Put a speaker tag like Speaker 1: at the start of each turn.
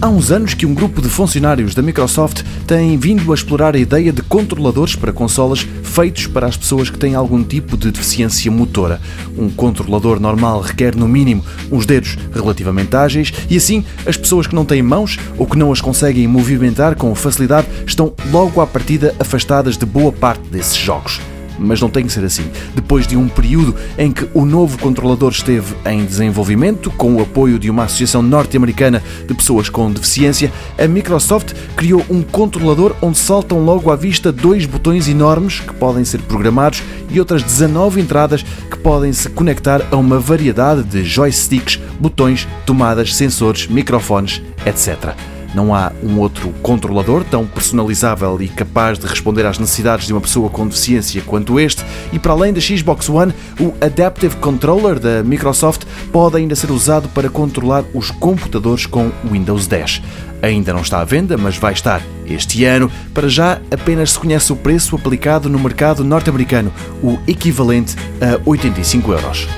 Speaker 1: Há uns anos que um grupo de funcionários da Microsoft tem vindo a explorar a ideia de controladores para consolas feitos para as pessoas que têm algum tipo de deficiência motora. Um controlador normal requer, no mínimo, uns dedos relativamente ágeis e, assim, as pessoas que não têm mãos ou que não as conseguem movimentar com facilidade estão logo à partida afastadas de boa parte desses jogos mas não tem que ser assim. Depois de um período em que o novo controlador esteve em desenvolvimento, com o apoio de uma associação norte-americana de pessoas com deficiência, a Microsoft criou um controlador onde saltam logo à vista dois botões enormes que podem ser programados e outras 19 entradas que podem se conectar a uma variedade de joysticks, botões, tomadas, sensores, microfones, etc. Não há um outro controlador tão personalizável e capaz de responder às necessidades de uma pessoa com deficiência quanto este, e para além da Xbox One, o Adaptive Controller da Microsoft pode ainda ser usado para controlar os computadores com Windows 10. Ainda não está à venda, mas vai estar este ano. Para já, apenas se conhece o preço aplicado no mercado norte-americano, o equivalente a 85 euros.